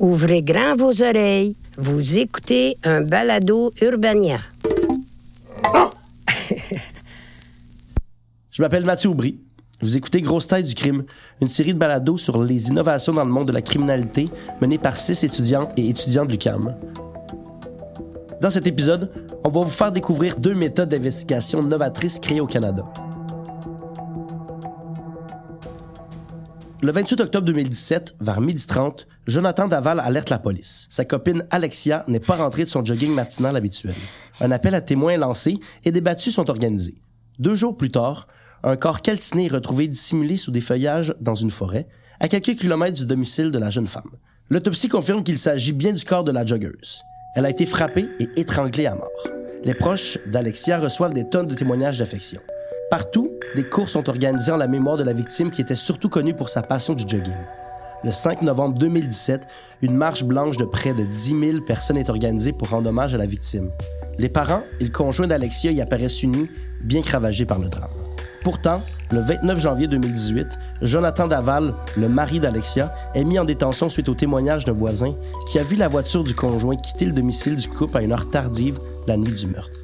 Ouvrez grand vos oreilles. Vous écoutez un balado Urbania. Je m'appelle Mathieu Aubry. Vous écoutez Grosse Tête du crime, une série de balados sur les innovations dans le monde de la criminalité menée par six étudiants et étudiants de l'UQAM. Dans cet épisode, on va vous faire découvrir deux méthodes d'investigation novatrices créées au Canada. Le 28 octobre 2017, vers 12h30, Jonathan Daval alerte la police. Sa copine Alexia n'est pas rentrée de son jogging matinal habituel. Un appel à témoins est lancé et des battues sont organisées. Deux jours plus tard, un corps calciné est retrouvé dissimulé sous des feuillages dans une forêt, à quelques kilomètres du domicile de la jeune femme. L'autopsie confirme qu'il s'agit bien du corps de la joggeuse. Elle a été frappée et étranglée à mort. Les proches d'Alexia reçoivent des tonnes de témoignages d'affection. Partout, des courses sont organisées en la mémoire de la victime qui était surtout connue pour sa passion du jogging. Le 5 novembre 2017, une marche blanche de près de 10 000 personnes est organisée pour rendre hommage à la victime. Les parents et le conjoint d'Alexia y apparaissent unis, bien cravagés par le drame. Pourtant, le 29 janvier 2018, Jonathan Daval, le mari d'Alexia, est mis en détention suite au témoignage d'un voisin qui a vu la voiture du conjoint quitter le domicile du couple à une heure tardive la nuit du meurtre.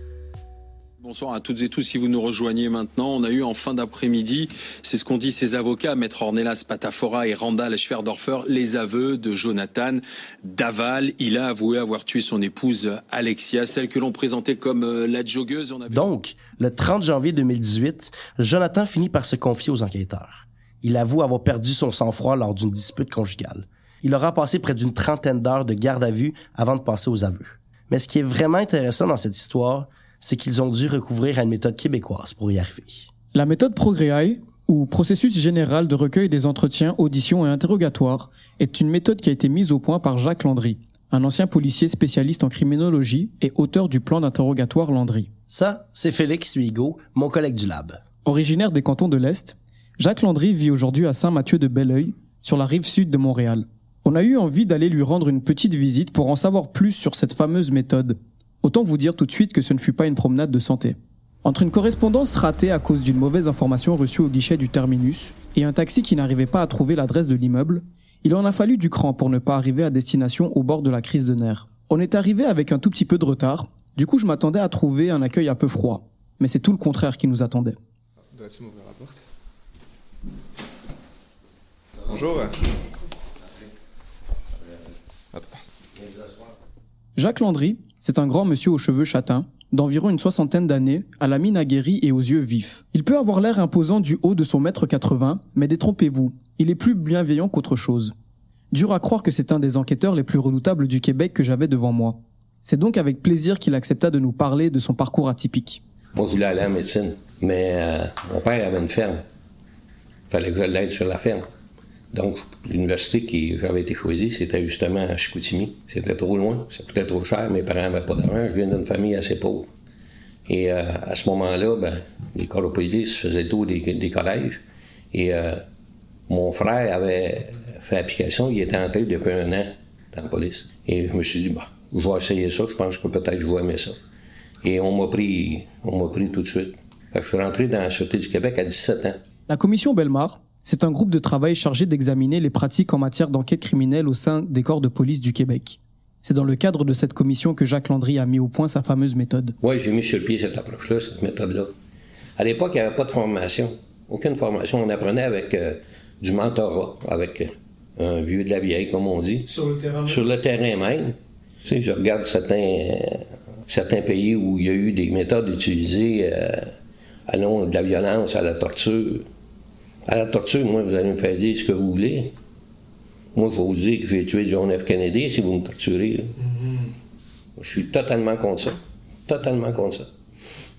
Bonsoir à toutes et tous. Si vous nous rejoignez maintenant, on a eu en fin d'après-midi, c'est ce qu'ont dit ses avocats, Maître Ornelas Patafora et Randall Schwerdorfer, les aveux de Jonathan Daval. Il a avoué avoir tué son épouse Alexia, celle que l'on présentait comme euh, la joggeuse. Donc, le 30 janvier 2018, Jonathan finit par se confier aux enquêteurs. Il avoue avoir perdu son sang-froid lors d'une dispute conjugale. Il aura passé près d'une trentaine d'heures de garde à vue avant de passer aux aveux. Mais ce qui est vraiment intéressant dans cette histoire, c'est qu'ils ont dû recouvrir à une méthode québécoise pour y arriver. La méthode ProGréaille, ou processus général de recueil des entretiens, auditions et interrogatoires, est une méthode qui a été mise au point par Jacques Landry, un ancien policier spécialiste en criminologie et auteur du plan d'interrogatoire Landry. Ça, c'est Félix Huigo, mon collègue du lab. Originaire des cantons de l'Est, Jacques Landry vit aujourd'hui à Saint-Mathieu-de-Belleuil, sur la rive sud de Montréal. On a eu envie d'aller lui rendre une petite visite pour en savoir plus sur cette fameuse méthode, Autant vous dire tout de suite que ce ne fut pas une promenade de santé. Entre une correspondance ratée à cause d'une mauvaise information reçue au guichet du terminus et un taxi qui n'arrivait pas à trouver l'adresse de l'immeuble, il en a fallu du cran pour ne pas arriver à destination au bord de la crise de nerfs. On est arrivé avec un tout petit peu de retard, du coup je m'attendais à trouver un accueil un peu froid, mais c'est tout le contraire qui nous attendait. Bonjour. Jacques Landry, c'est un grand monsieur aux cheveux châtains, d'environ une soixantaine d'années, à la mine aguerrie et aux yeux vifs. Il peut avoir l'air imposant du haut de son mètre 80, mais détrompez-vous, il est plus bienveillant qu'autre chose. Dur à croire que c'est un des enquêteurs les plus redoutables du Québec que j'avais devant moi. C'est donc avec plaisir qu'il accepta de nous parler de son parcours atypique. Moi, je voulais aller en médecine, mais euh, mon père avait une ferme. Fallait que l'aide sur la ferme. Donc, l'université qui j'avais été choisie, c'était justement à Chicoutimi. C'était trop loin, ça coûtait trop cher, mes parents n'avaient pas d'argent, je viens d'une famille assez pauvre. Et euh, à ce moment-là, ben, l'école de police faisait tout des, collèges. Et euh, mon frère avait fait application, il était entré depuis un an dans la police. Et je me suis dit, bah, je vais essayer ça, je pense que peut-être je vais aimer ça. Et on m'a pris, on m'a pris tout de suite. je suis rentré dans la Sûreté du Québec à 17 ans. La commission Belmar c'est un groupe de travail chargé d'examiner les pratiques en matière d'enquête criminelle au sein des corps de police du Québec. C'est dans le cadre de cette commission que Jacques Landry a mis au point sa fameuse méthode. Oui, j'ai mis sur pied cette approche-là, cette méthode-là. À l'époque, il n'y avait pas de formation. Aucune formation. On apprenait avec euh, du mentorat, avec euh, un vieux de la vieille, comme on dit. Sur le terrain même? Sur le terrain même. Tu sais, je regarde certains, euh, certains pays où il y a eu des méthodes utilisées, allant de la violence à la torture à la torture, moi, vous allez me faire dire ce que vous voulez. Moi, je vais vous dire que j'ai tué John F. Kennedy si vous me torturez. Mm-hmm. Je suis totalement contre ça. Totalement contre ça.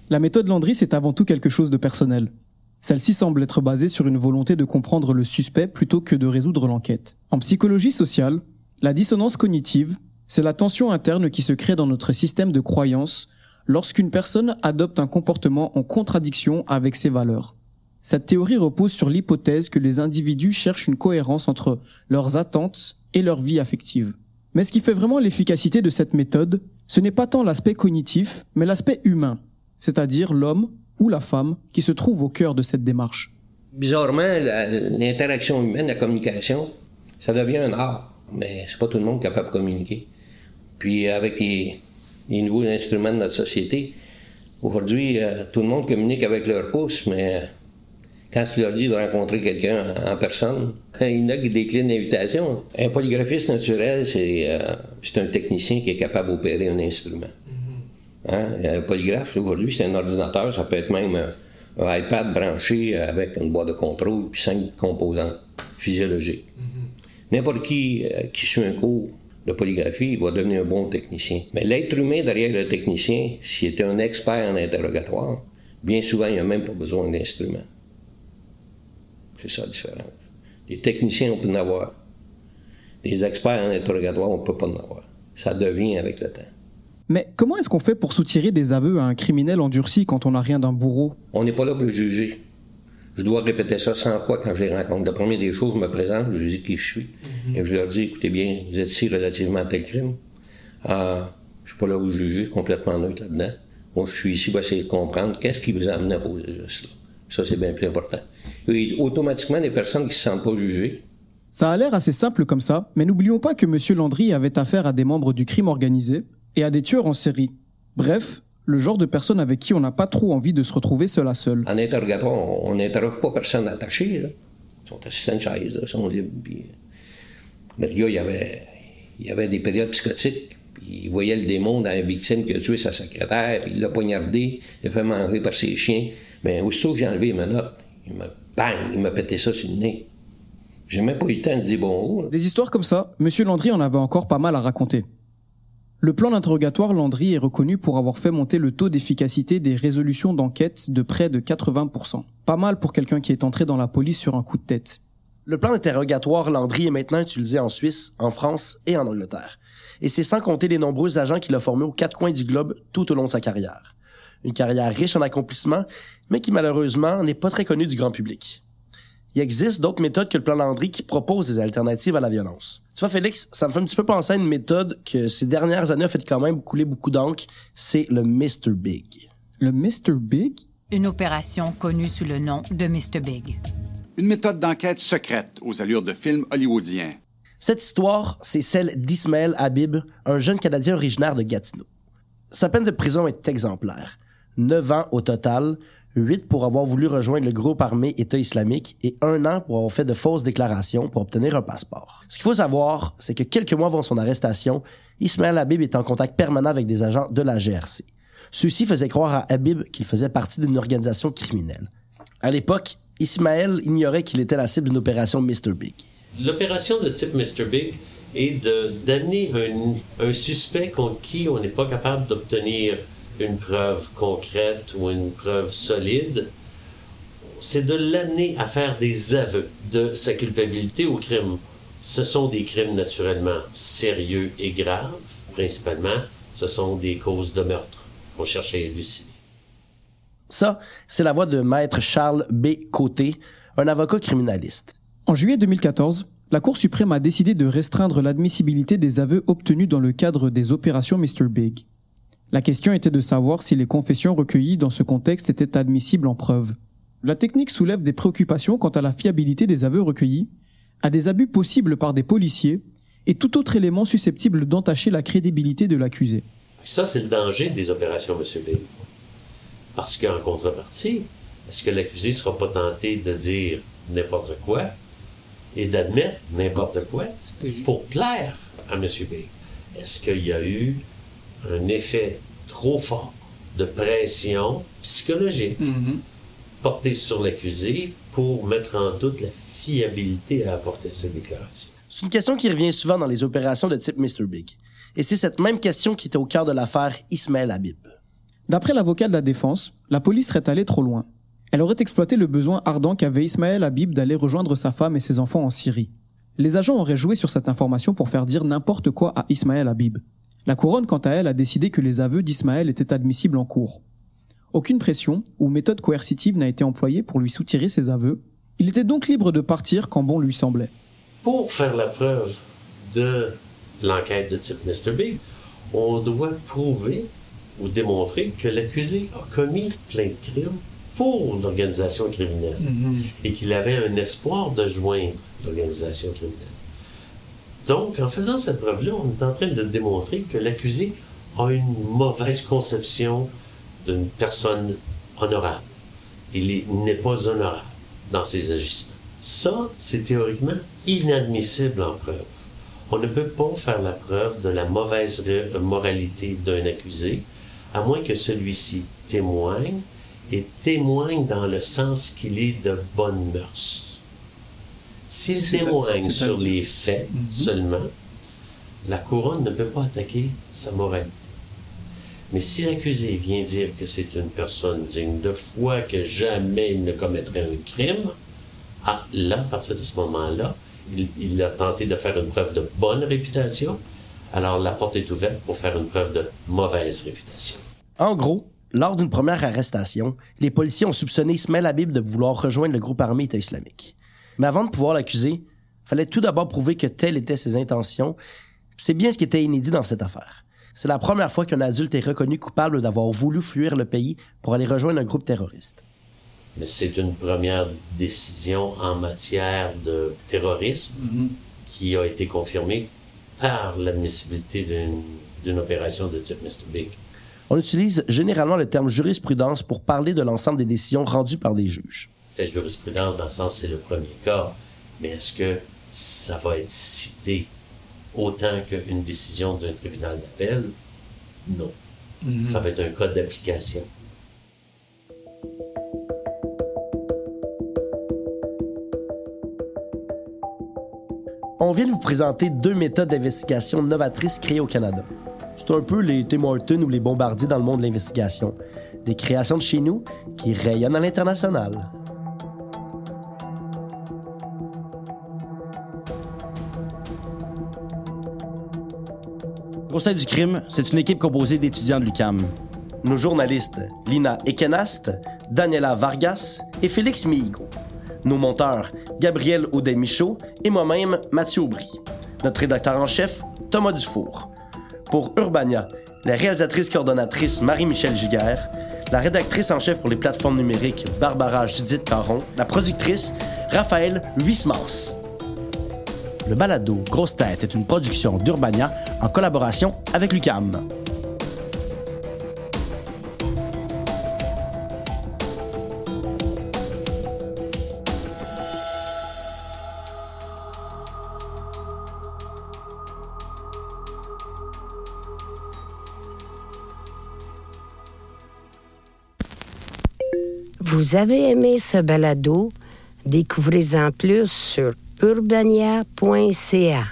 La méthode Landry, c'est avant tout quelque chose de personnel. Celle-ci semble être basée sur une volonté de comprendre le suspect plutôt que de résoudre l'enquête. En psychologie sociale, la dissonance cognitive, c'est la tension interne qui se crée dans notre système de croyance lorsqu'une personne adopte un comportement en contradiction avec ses valeurs. Cette théorie repose sur l'hypothèse que les individus cherchent une cohérence entre leurs attentes et leur vie affective. Mais ce qui fait vraiment l'efficacité de cette méthode, ce n'est pas tant l'aspect cognitif, mais l'aspect humain, c'est-à-dire l'homme ou la femme qui se trouve au cœur de cette démarche. Bizarrement, l'interaction humaine, la communication, ça devient un art. mais c'est pas tout le monde capable de communiquer. Puis avec les, nouveaux instruments de notre société, aujourd'hui, euh, tout le monde communique avec leur pouce, mais quand tu leur dis de rencontrer quelqu'un en, personne, il y en a qui déclinent l'invitation. Un polygraphiste naturel, euh, c'est un technicien qui est capable d'opérer un instrument. Mm-hmm. Hein? Un polygraphe, aujourd'hui, c'est un ordinateur, ça peut être même un, iPad branché avec une boîte de contrôle puis cinq composants physiologiques. Mm-hmm. N'importe qui euh, qui suit un cours de polygraphie, il va devenir un bon technicien. Mais l'être humain derrière le technicien, s'il était un expert en interrogatoire, bien souvent, il n'a même pas besoin d'instruments. C'est ça la différence. Les techniciens, on peut en avoir. Les experts en interrogatoire, on ne peut pas en avoir. Ça devient avec le temps. Mais comment est-ce qu'on fait pour soutirer des aveux à un criminel endurci quand on n'a rien d'un bourreau? On n'est pas là pour le juger. Je dois répéter ça 100 fois quand je les rencontre. La première des choses, je me présente, je dis qui je suis. Mhm. Et je leur dis, écoutez bien, vous êtes ici relativement à tel crime. Ah, je suis pas là pour juger, complètement neutre là-dedans. Moi, je suis ici pour essayer de comprendre qu'est-ce qui vous a amené à poser ça. Ça, c'est bien plus important. Et automatiquement, les personnes qui ne se sentent pas jugées. Ça a l'air assez simple comme ça, mais n'oublions pas que M. Landry avait affaire à des membres du crime organisé et à des tueurs en série. Bref, le genre de personnes avec qui on n'a pas trop envie de se retrouver seul à seul. En interrogatoire, on n'interroge pas personne attaché. Ils sont assis à chaise, ils sont libres. Mais le gars, il y avait, il y avait des périodes psychotiques. Il voyait le démon dans la victime qui a tué sa secrétaire, puis il l'a poignardé, il l'a fait manger par ses chiens. Mais aussitôt que j'ai enlevé note, il m'a, bang, il m'a pété ça sur le nez. J'ai même pas eu le temps de dire bonjour. Des histoires comme ça, M. Landry en avait encore pas mal à raconter. Le plan d'interrogatoire Landry est reconnu pour avoir fait monter le taux d'efficacité des résolutions d'enquête de près de 80%. Pas mal pour quelqu'un qui est entré dans la police sur un coup de tête. Le plan d'interrogatoire Landry est maintenant utilisé en Suisse, en France et en Angleterre. Et c'est sans compter les nombreux agents qu'il a formés aux quatre coins du globe tout au long de sa carrière une carrière riche en accomplissements, mais qui malheureusement n'est pas très connue du grand public. Il existe d'autres méthodes que le plan Landry qui proposent des alternatives à la violence. Tu vois, Félix, ça me fait un petit peu penser à une méthode que ces dernières années a fait quand même couler beaucoup d'encre. C'est le Mr. Big. Le Mr. Big? Une opération connue sous le nom de Mr. Big. Une méthode d'enquête secrète aux allures de films hollywoodiens. Cette histoire, c'est celle d'Ismaël Habib, un jeune Canadien originaire de Gatineau. Sa peine de prison est exemplaire. 9 ans au total, 8 pour avoir voulu rejoindre le groupe armé État islamique et un an pour avoir fait de fausses déclarations pour obtenir un passeport. Ce qu'il faut savoir, c'est que quelques mois avant son arrestation, Ismaël Habib est en contact permanent avec des agents de la GRC. Ceux-ci faisaient croire à Habib qu'il faisait partie d'une organisation criminelle. À l'époque, Ismaël ignorait qu'il était la cible d'une opération Mr. Big. L'opération de type Mr. Big est d'amener un, suspect contre qui on n'est pas capable d'obtenir une preuve concrète ou une preuve solide, c'est de l'amener à faire des aveux de sa culpabilité au crime. Ce sont des crimes naturellement sérieux et graves. Principalement, ce sont des causes de meurtre qu'on cherche à élucider. Ça, c'est la voix de maître Charles B. Côté, un avocat criminaliste. En juillet 2014, la Cour suprême a décidé de restreindre l'admissibilité des aveux obtenus dans le cadre des opérations Mr. Big. La question était de savoir si les confessions recueillies dans ce contexte étaient admissibles en preuve. La technique soulève des préoccupations quant à la fiabilité des aveux recueillis, à des abus possibles par des policiers et tout autre élément susceptible d'entacher la crédibilité de l'accusé. Ça, c'est le danger des opérations, M. B. Parce qu'en contrepartie, est-ce que l'accusé ne sera pas tenté de dire n'importe quoi et d'admettre n'importe quoi pour plaire à M. B? Est-ce qu'il y a eu un effet trop fort de pression psychologique mm-hmm. portée sur l'accusé pour mettre en doute la fiabilité à apporter ses déclarations. C'est une question qui revient souvent dans les opérations de type Mr. Big. Et c'est cette même question qui était au cœur de l'affaire Ismaël Habib. D'après l'avocat de la défense, la police serait allée trop loin. Elle aurait exploité le besoin ardent qu'avait Ismaël Habib d'aller rejoindre sa femme et ses enfants en Syrie. Les agents auraient joué sur cette information pour faire dire n'importe quoi à Ismaël Habib. La couronne, quant à elle, a décidé que les aveux d'Ismaël étaient admissibles en cours. Aucune pression ou méthode coercitive n'a été employée pour lui soutirer ses aveux. Il était donc libre de partir quand bon lui semblait. Pour faire la preuve de l'enquête de type Mr. Big, on doit prouver ou démontrer que l'accusé a commis plein de crimes pour l'organisation criminelle mm-hmm. et qu'il avait un espoir de joindre l'organisation criminelle Donc, en faisant cette preuve-là, on est en train de démontrer que l'accusé a une mauvaise conception d'une personne honorable. Il n'est pas honorable dans ses agissements. Ça, c'est théoriquement inadmissible en preuve. On ne peut pas faire la preuve de la mauvaise moralité d'un accusé, à moins que celui-ci témoigne, et témoigne dans le sens qu'il est de bonne mœurs. S'il témoigne sur les faits Mhm. seulement, la couronne ne peut pas attaquer sa moralité. Mais si l'accusé vient dire que c'est une personne digne de foi, que jamais il ne commettrait un crime, ah, là, à partir de ce moment-là, il, il a tenté de faire une preuve de bonne réputation, alors la porte est ouverte pour faire une preuve de mauvaise réputation. En gros, lors d'une première arrestation, les policiers ont soupçonné Ismaël Habib de vouloir rejoindre le groupe armé État islamique. Mais avant de pouvoir l'accuser, fallait tout d'abord prouver que telles étaient ses intentions. C'est bien ce qui était inédit dans cette affaire. C'est la première fois qu'un adulte est reconnu coupable d'avoir voulu fuir le pays pour aller rejoindre un groupe terroriste. Mais c'est une première décision en matière de terrorisme qui a été confirmée par l'admissibilité d'une- d'une opération de type Mr. Big. On utilise généralement le terme jurisprudence pour parler de l'ensemble des décisions rendues par des juges. fait jurisprudence dans le sens c'est le premier cas, mais est-ce que ça va être cité autant qu'une décision d'un tribunal d'appel? Non. Ça va être un cas d'application. On vient de vous présenter deux méthodes d'investigation novatrices créées au Canada. C'est un peu les Tim Hortons ou les bombardiers dans le monde de l'investigation. Des créations de chez nous qui rayonnent à l'international. Au sein du crime, c'est une équipe composée d'étudiants de l'UCAM. Nos journalistes, Lina Ekenast, Daniela Vargas et Félix Mihigo. Nos monteurs, Gabriel Audet-Michaud et moi-même, Mathieu Aubry. Notre rédacteur en chef, Thomas Dufour. Pour Urbania, la réalisatrice coordonnatrice Marie-Michel Giguère, la rédactrice en chef pour les plateformes numériques, Barbara Judith Caron, la productrice, Raphaël Huismans. Le balado Grosse Tête est une production d'Urbania en collaboration avec l'UCAM. Vous avez aimé ce balado? Découvrez-en plus sur urbania.ca.